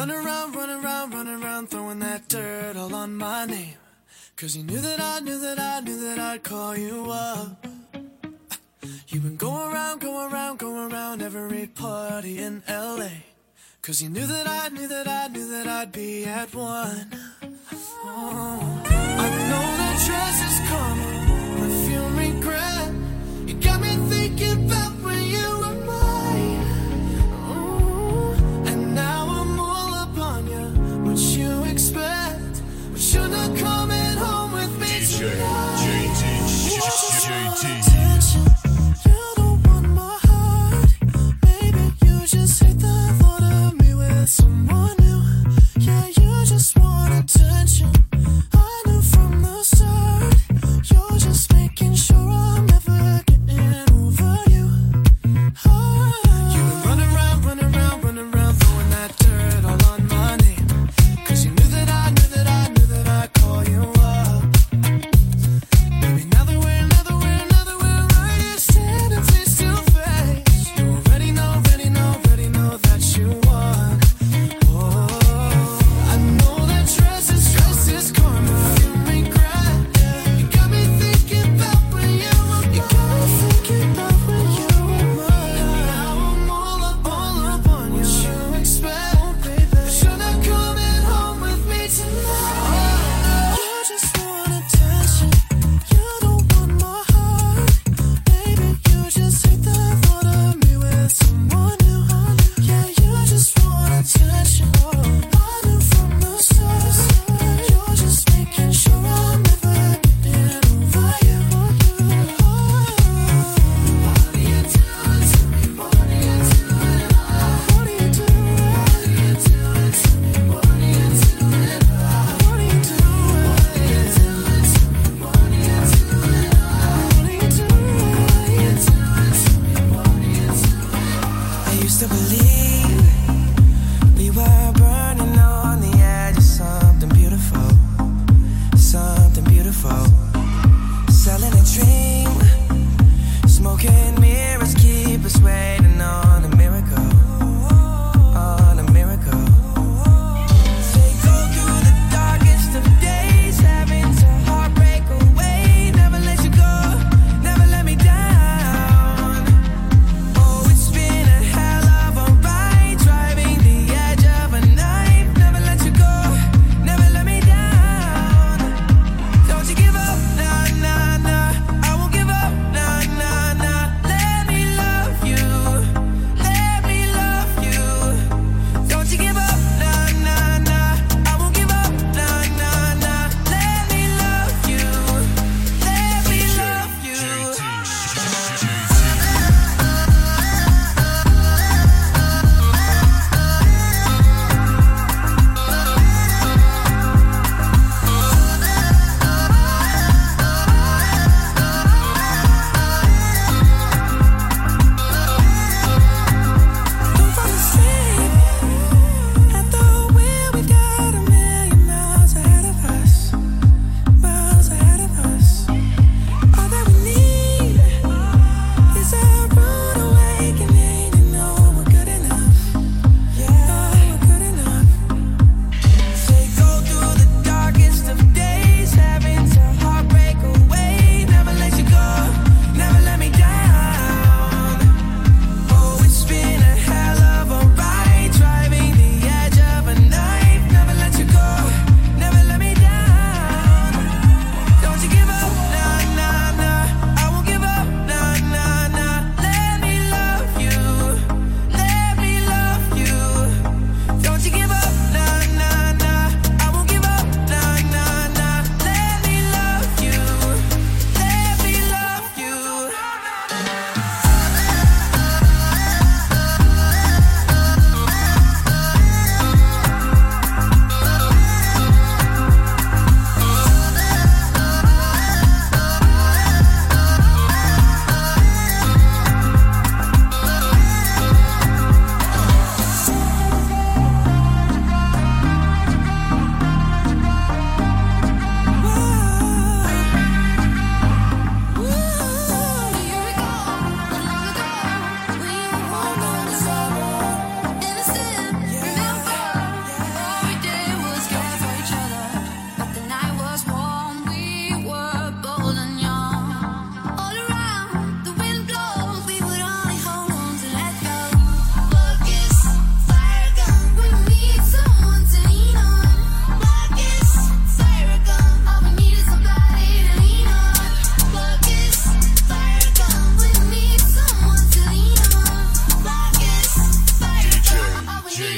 run around, run around, run around, throwing that dirt all on my name. Cause you knew that I knew that I knew that I'd call you up. You've been going around, going around, going around every party in LA. Cause you knew that I knew that I knew that I'd be at one. Oh. I know that dress is coming, perfume regret. You got me thinking about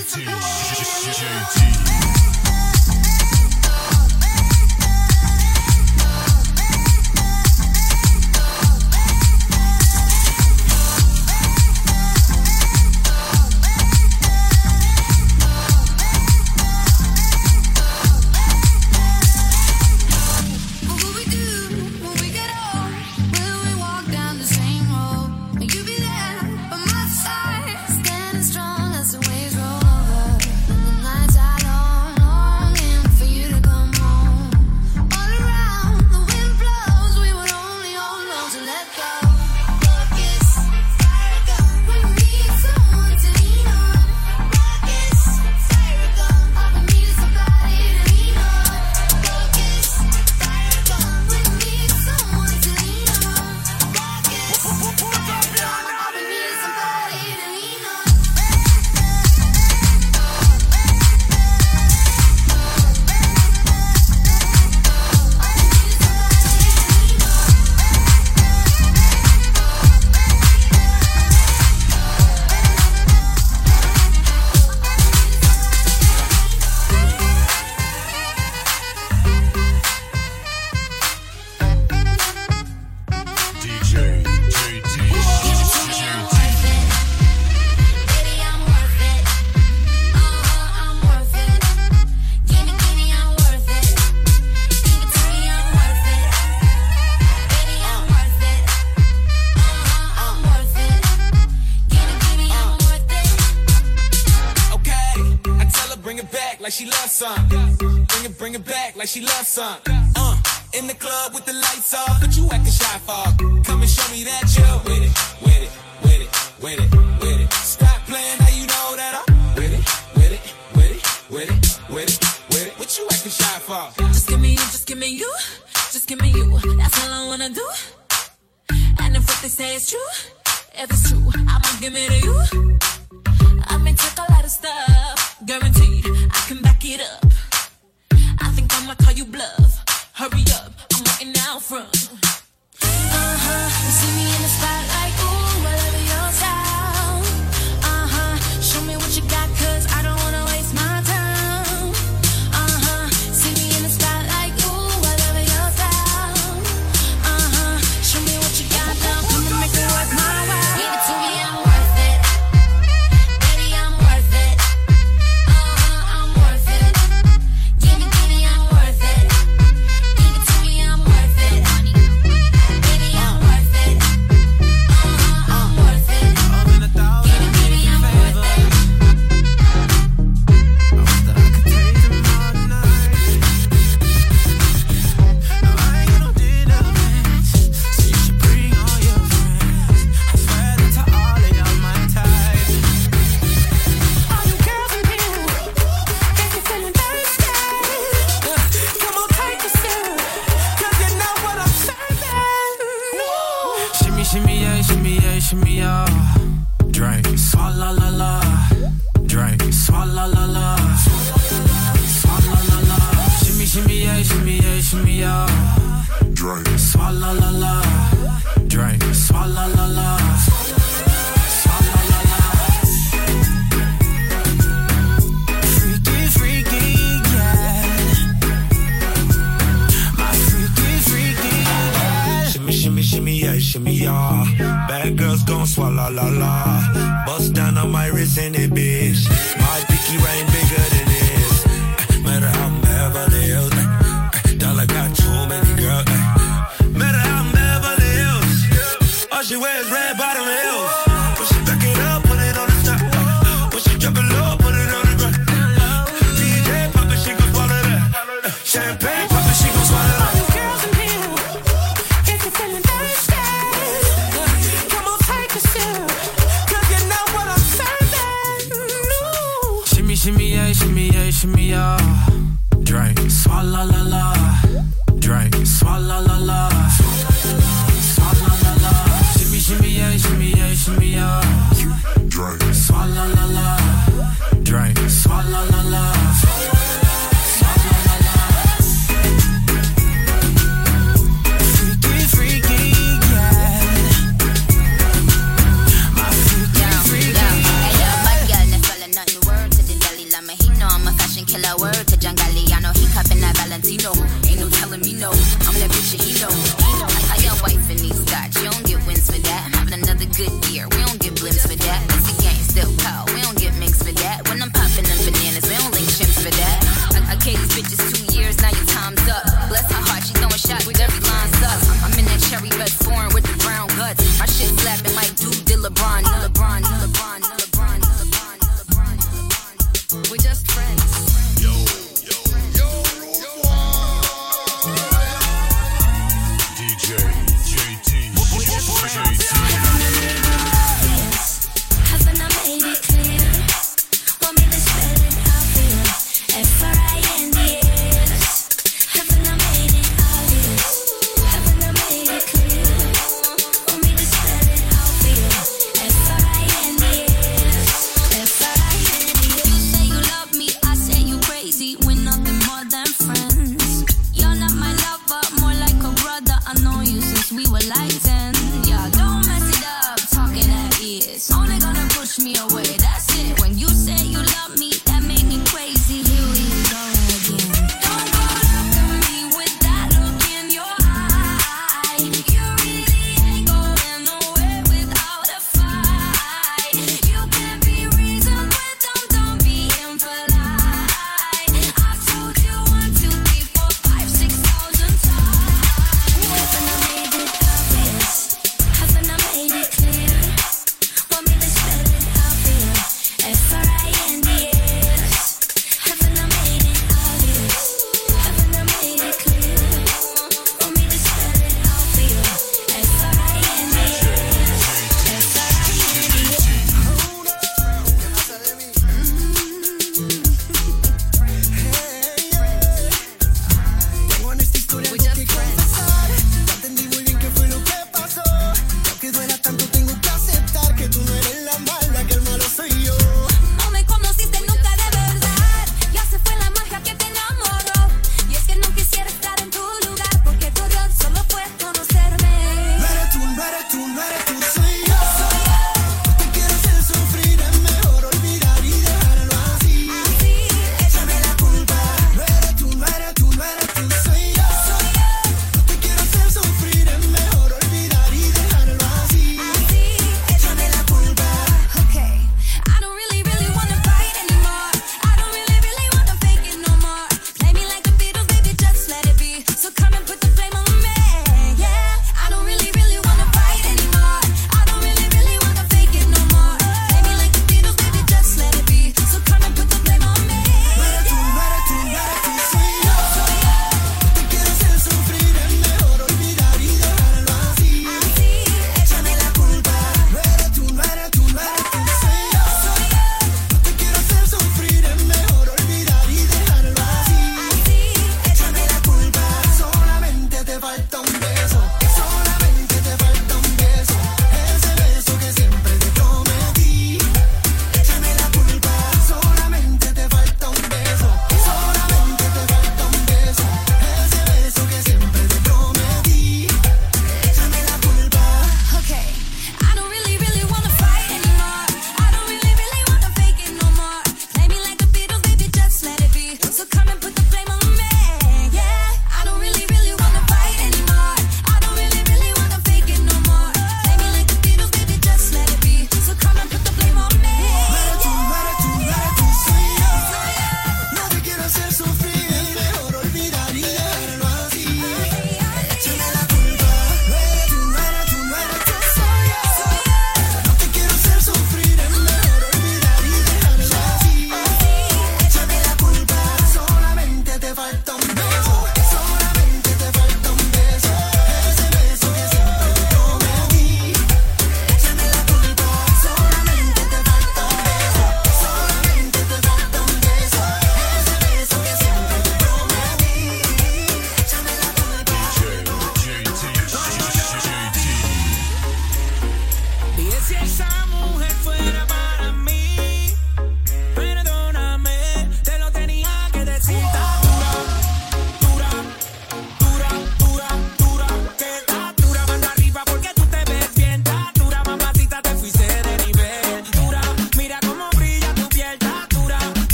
JT. JT. ball. Come and show me that you're with it, with it, with it, with it, with it. Stop playing, now you know that I'm with it, with it, with it, with it, with it, with it. What you acting shy for? Just give me you, just give me you, just give me you. That's all I wanna do. And if what they say is true, if it's true, I'ma give it to you. yeah. Bad girls gon' swallow la la. Bust down on my wrist in it, bitch. My picky rain, bitch. shimmy ya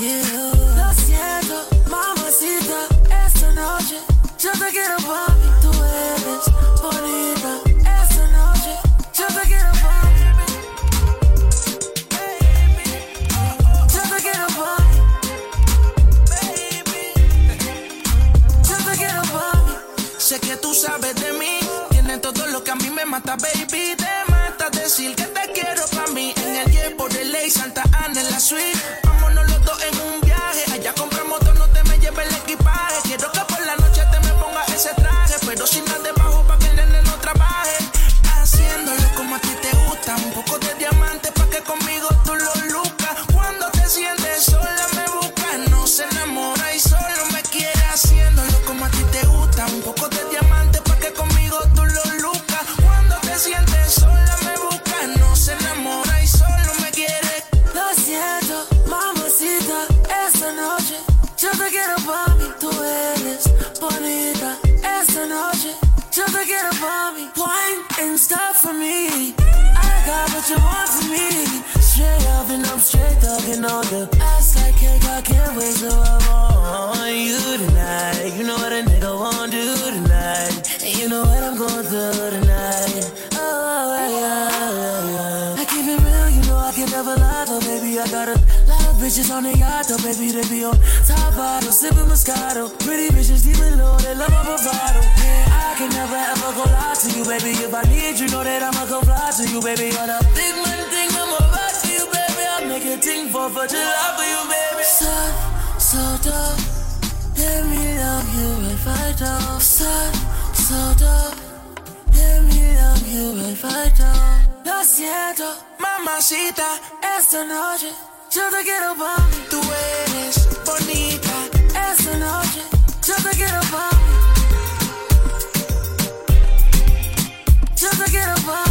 you baby. On a big man thing, I'ma you, baby. I'll make a thing for for July for you, baby. Soft, so dark. Let me love you if I don't. Soft, so dark. Let me love you if I don't. Lo siento, mamacita, esta noche. Yo te quiero para mí. Tú eres bonita. Esta noche. Yo te quiero para mí. Yo te quiero pa' mí.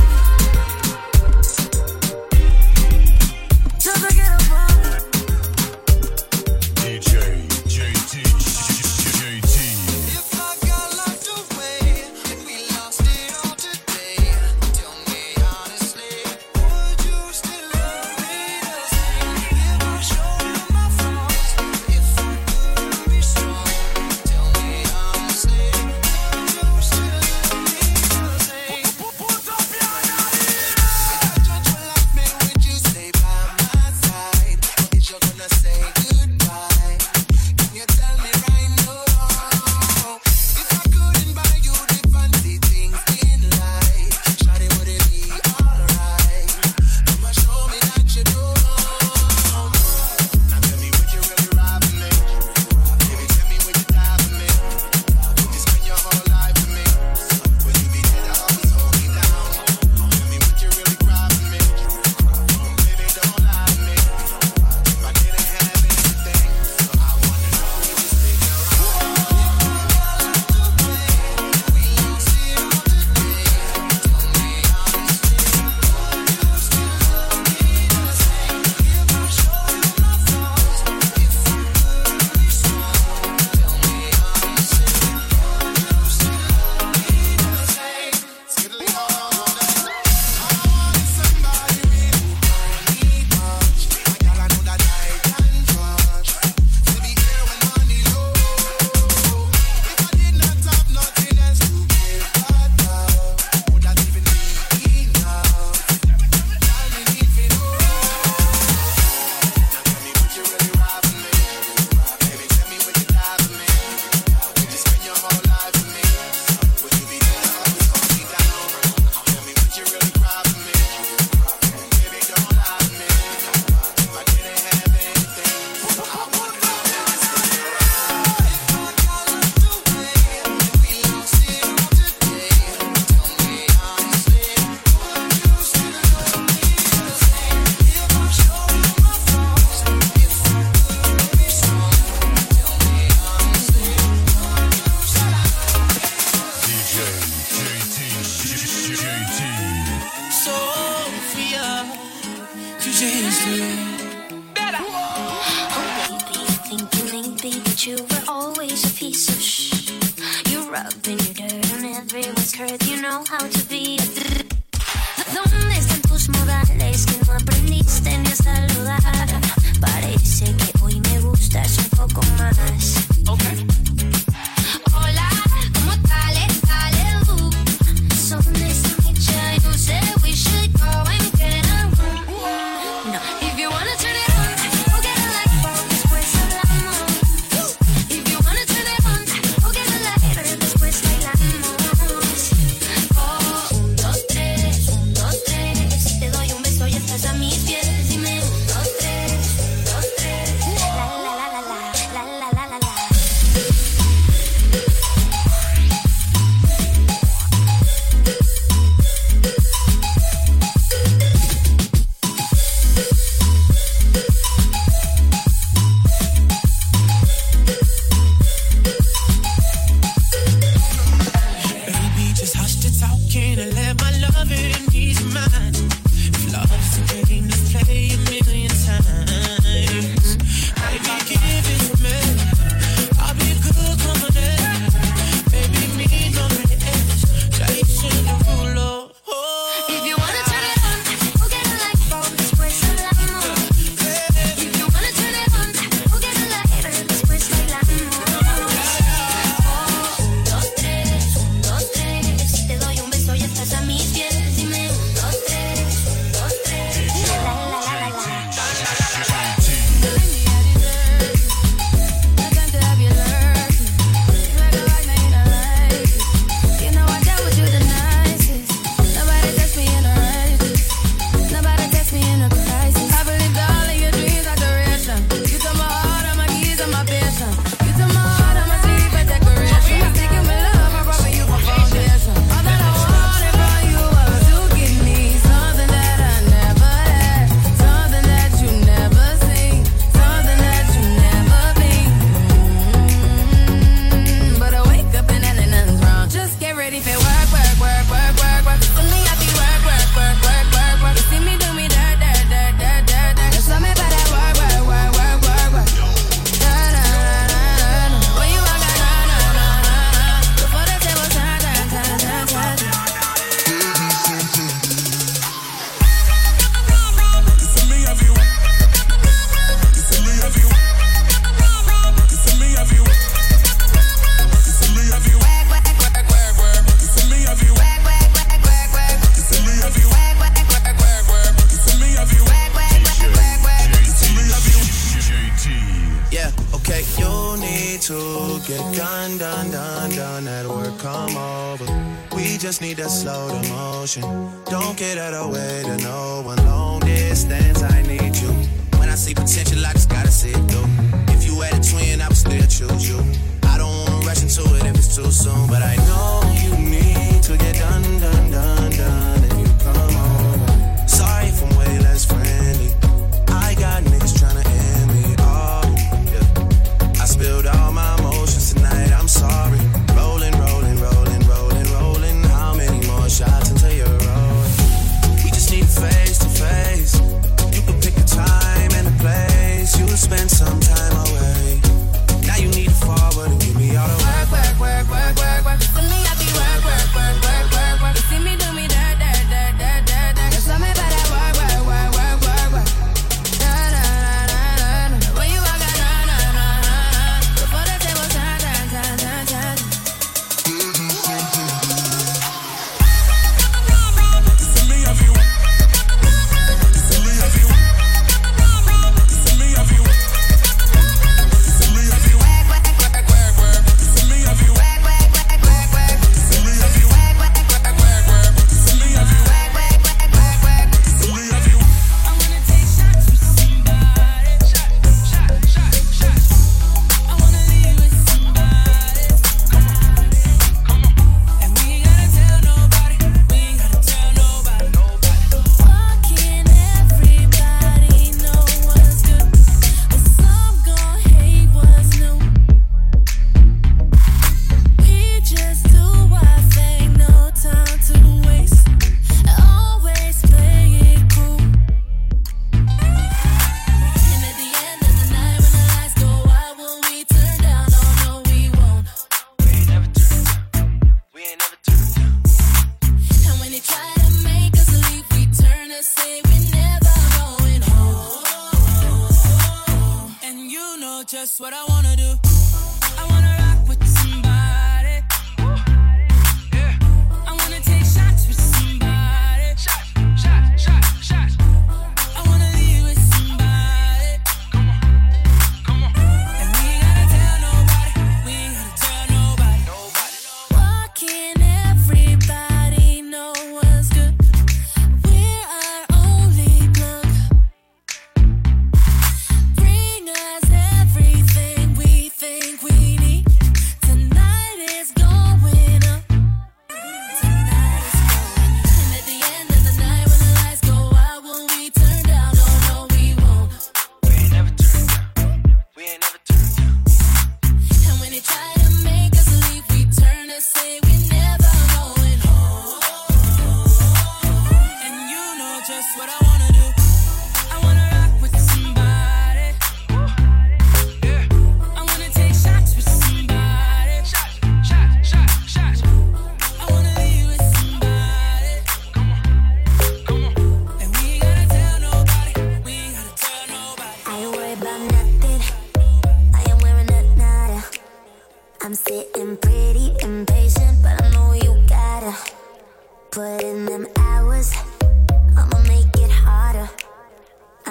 come over. We just need to slow the motion. Don't get out of way to no one. Long distance, I need you. When I see potential, I just gotta see it through. If you had a twin, I would still choose you. I don't wanna rush into it if it's too soon, but I know you need to get done, done, done, done.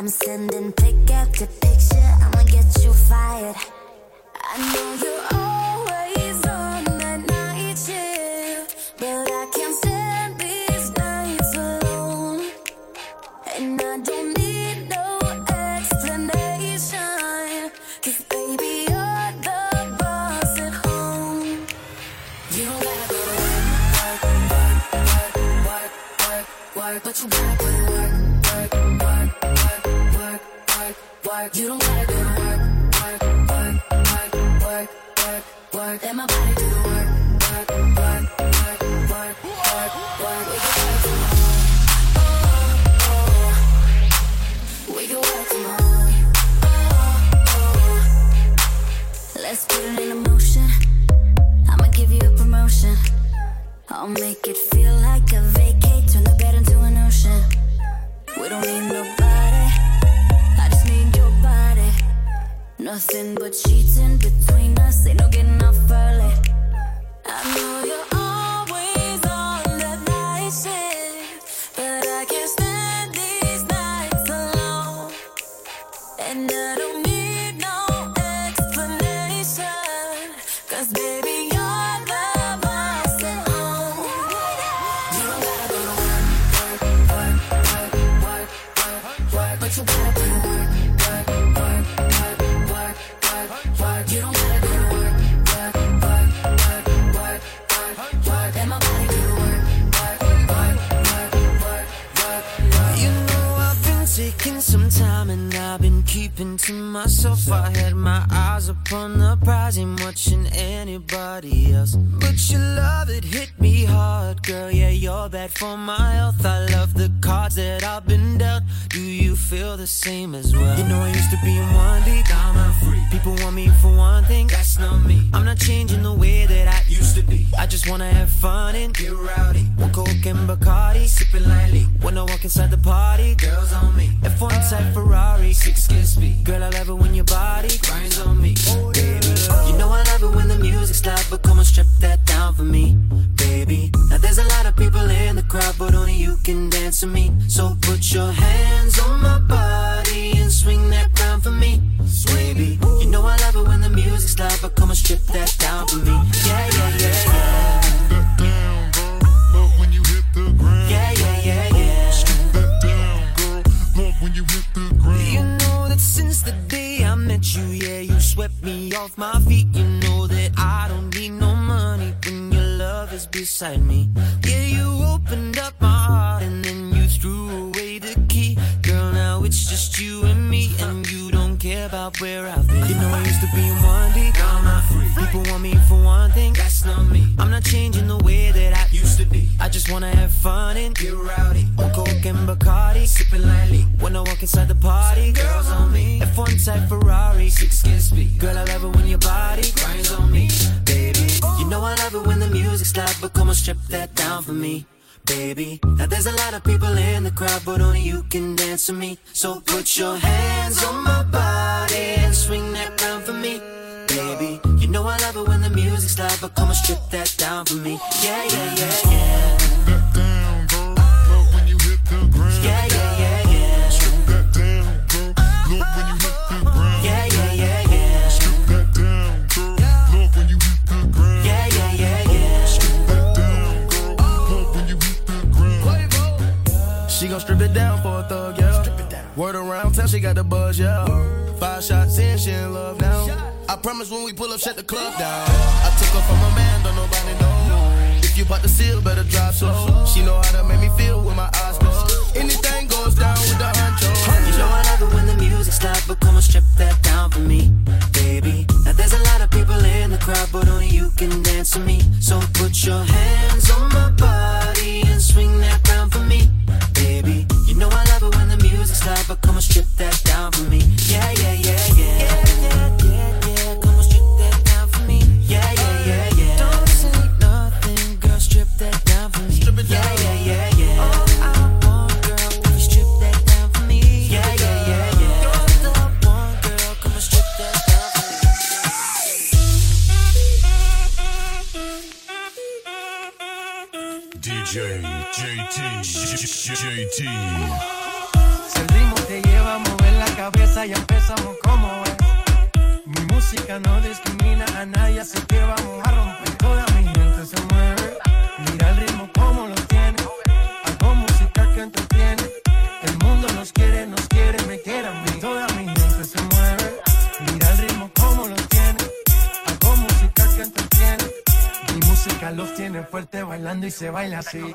I'm sending pick after picture. I'ma get you fired. I know you're all. work. You don't gotta do the work, work, work, work, work, work, work. Let my body do the work, work, work, work, work, work. We can work from We can work from Let's put it in motion. I'ma give you a promotion. I'll make it feel like a vacate. Turn the bed into an ocean. We don't need no. Nothing but cheating between us, ain't no getting off early. I know you're. Some time and I've been keeping to myself. I had my eyes upon the prize, ain't watching anybody else. But your love it hit me hard, girl. Yeah, you're bad for my health. I love the cards that I've been dealt. Do you feel the same as well? You know I used to be in one now I'm a free. People want me for one thing, me. I'm not changing the way that I used to be. I just wanna have fun and get rowdy. One coke and Bacardi, sipping lightly. When I walk inside the party, girls on me. F1 type Ferrari, six kiss me. Girl, I love it when your body grinds on me. Baby, you know I love it when the music's loud, but come on, strip that down for me, baby. Now there's a lot of people in the crowd, but only you can dance to me. So put your hands on my body and swing that round for me, baby. You know I love it when the music's loud, but come on, strip that down for me. Yeah, yeah, yeah, yeah. That down, girl. Love when you hit the ground. Yeah, yeah, yeah, yeah. That down, girl. Love when you hit the ground. You know that since the day I met you, yeah, you swept me off my feet. You know that I don't need no your beside me. Yeah, you opened up my heart and then you threw away the key. Girl, now it's just you and me, and you don't care about where I've been. You know I used to be in one deep, now I'm not free. People want me for one thing, that's not me. I'm not changing the way that I I just wanna have fun and get rowdy. On coke and Bacardi, sipping lightly. When I walk inside the party, girls on me. F1 type Ferrari, six kiss me. Girl, I love it when your body grinds on me, baby. You know I love it when the music's loud, but come on, strip that down for me. Baby, now there's a lot of people in the crowd, but only you can dance to me. So put your hands on my body and swing that round for me, baby. Know I love it when the music's loud, but come on, strip that down for me. Yeah, yeah, yeah, yeah. Strip That down, girl. Love when you hit the ground. Yeah, yeah, yeah, yeah. Strip That down, girl. Love when you hit the ground. Yeah, yeah, yeah, yeah. Strip That down, girl. Love when you hit the ground. Yeah, yeah, yeah, yeah. Strip That down, girl. Love when you hit the ground. She gon' strip it down for a thug, yeah. Word around town, she got the buzz, yeah. Five shots in, she in love promise when we pull up, shut the club down. I took her from a man, don't nobody know. If you bought the seal, better drive slow. She know how to make me feel with my eyes closed. Anything goes down with the honcho. You know I love it when the music's loud, but come on, strip that down for me, baby. Now there's a lot of people in the crowd, but only you can dance to me. So put your hands on my body and swing that round for me, baby. You know I love it when the music's loud, but come on, strip that down se baila así.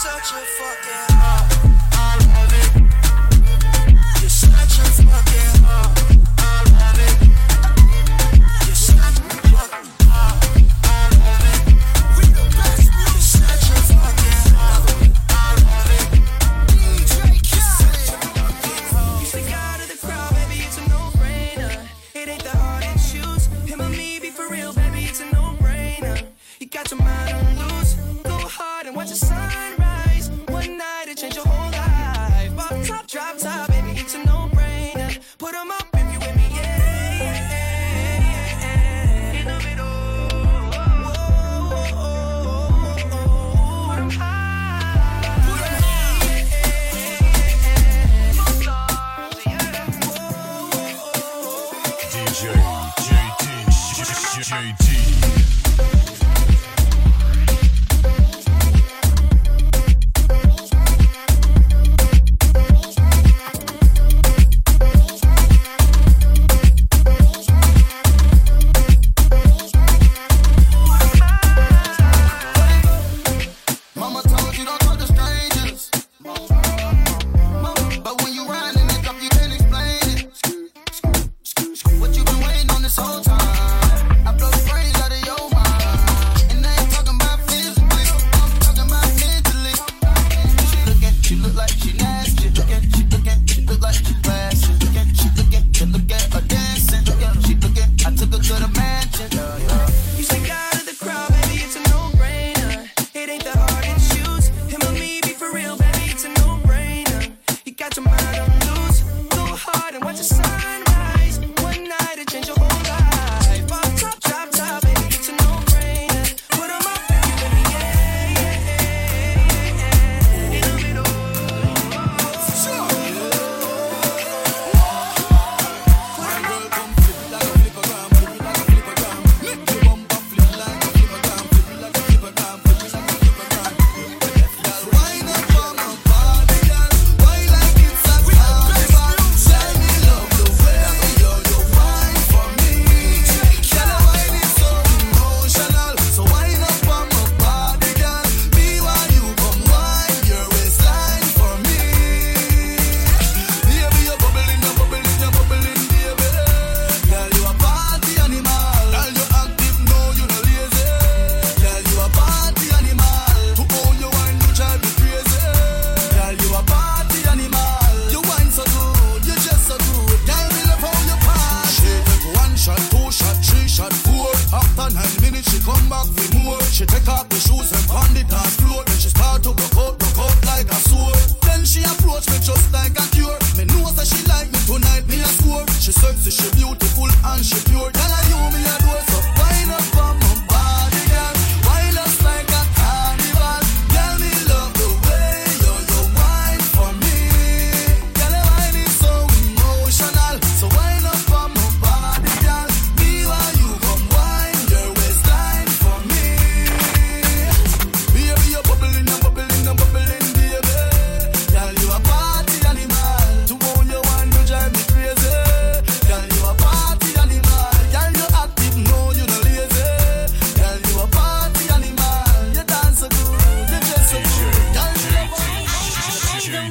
Such a fucking hoe.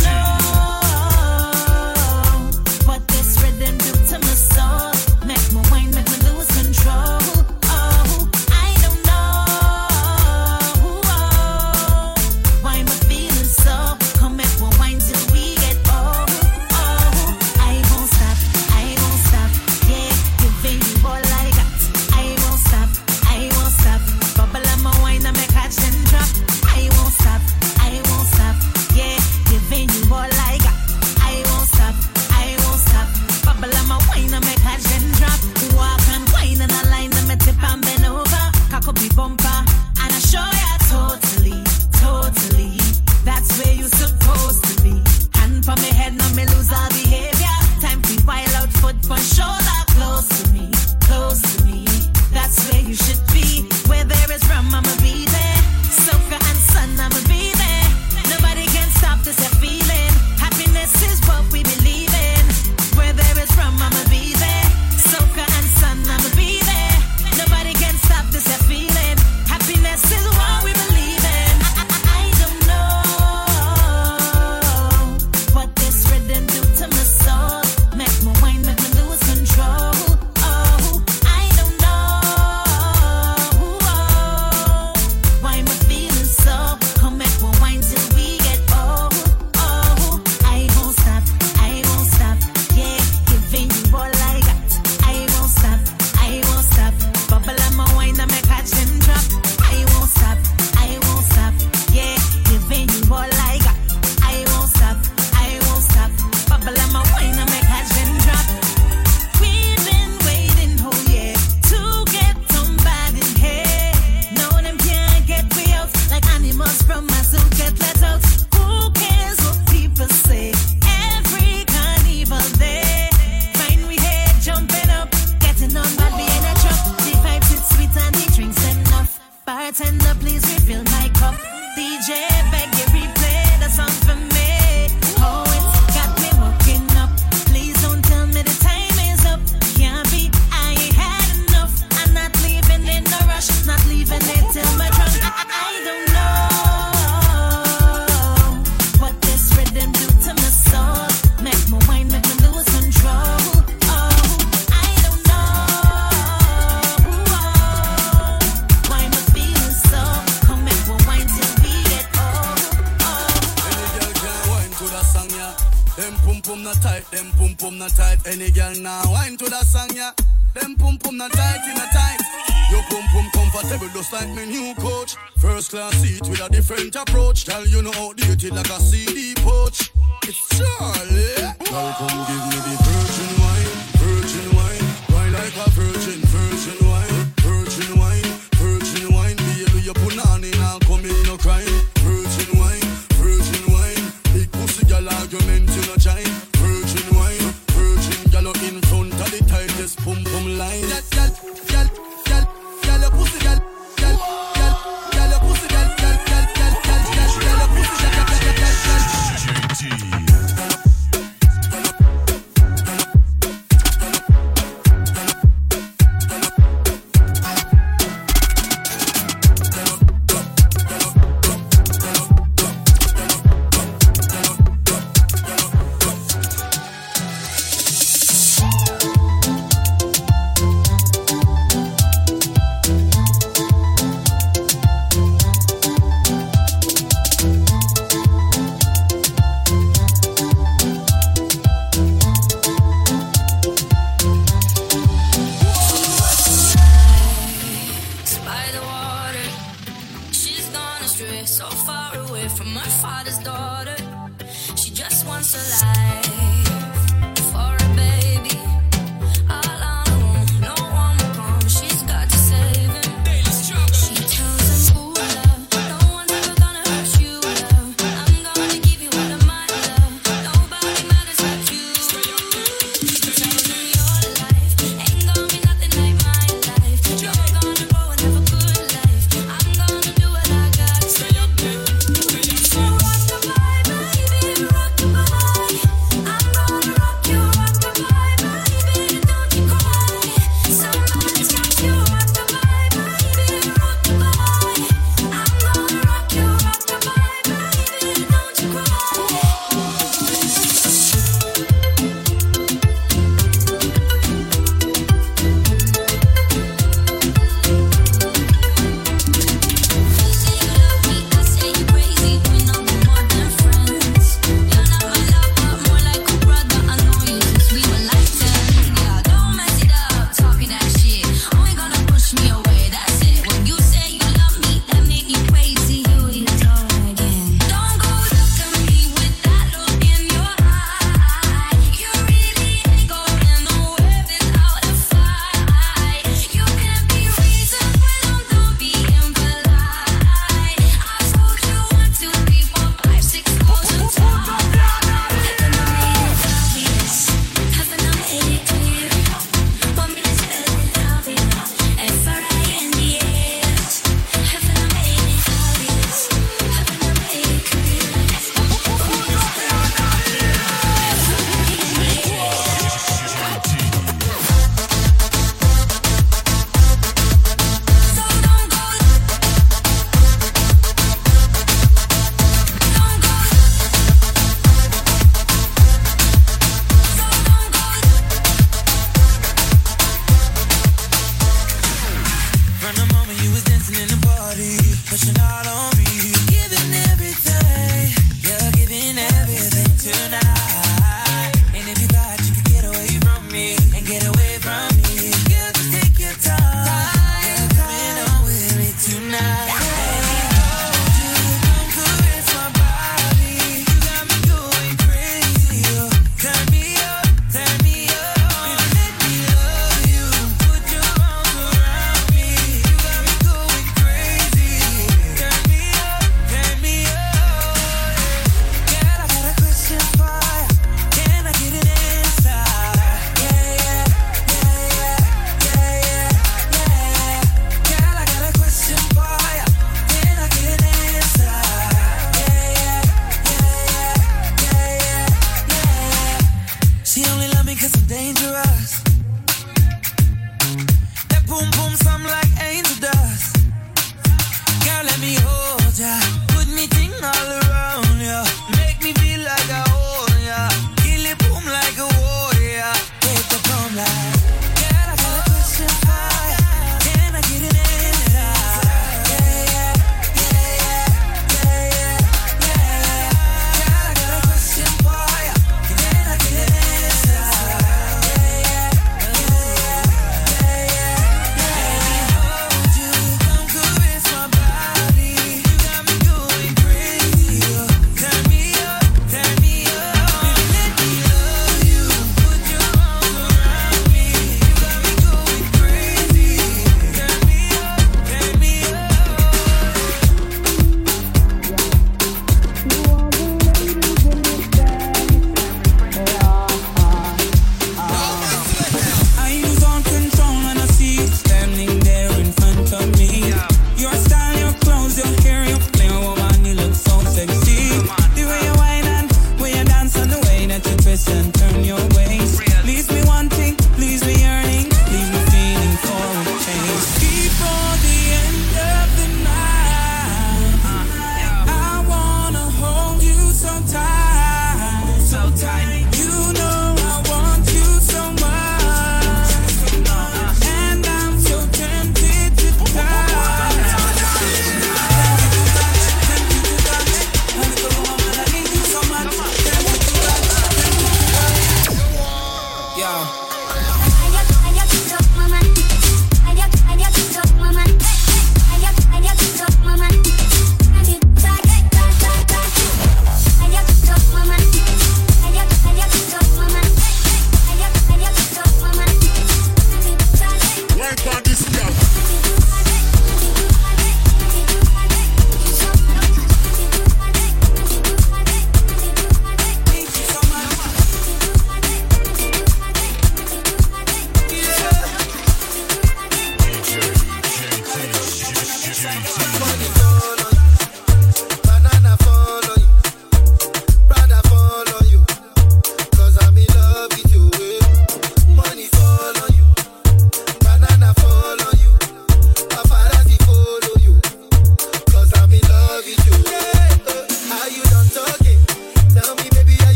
Know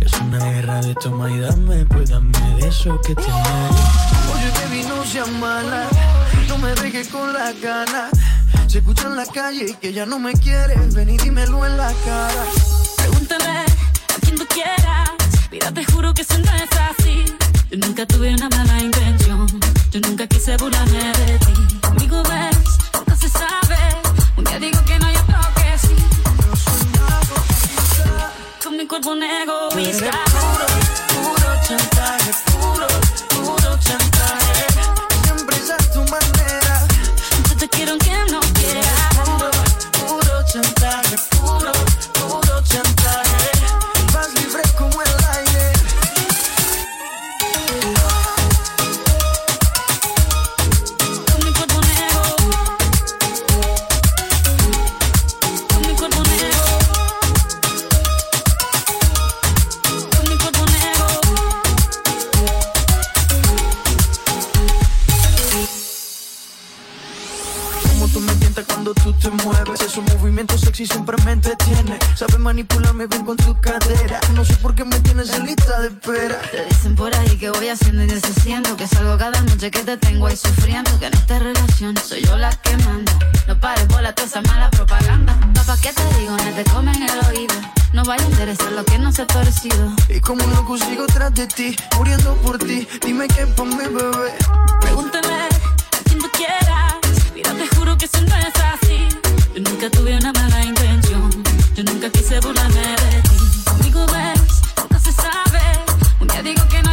Es una guerra de toma y dame, pues dame de eso que tienes. Oye, baby, no seas mala, no me dejes con las ganas. Se escucha en la calle y que ya no me quieres, ven y dímelo en la cara. Pregúntale a quien tú quieras, mira, te juro que eso no es así. Yo nunca tuve una mala intención, yo nunca quise burlarme de ti. Conmigo ves, nunca se sabe, un día digo que no mi cuerpo un egoísta. Sexy siempre me entretiene. Sabe manipularme bien con tu cadera. No sé por qué me tienes en lista de espera. Te dicen por ahí que voy haciendo y deshaciendo Que salgo cada noche que te tengo ahí sufriendo Que en esta relación soy yo la que manda No pares bola toda esa mala propaganda Papá, ¿qué te digo? No te comen el oído No vaya a interesar lo que no se ha torcido Y como un loco sigo tras de ti, muriendo por ti. Dime qué pa' mi bebé. Pregúntale a quien tú quieras Mira, te juro que eso no es así Yo nunca tuve una mala intención. Yo nunca quise burlarme de ti. Conmigo ves, nunca se sabe. Un día digo que no,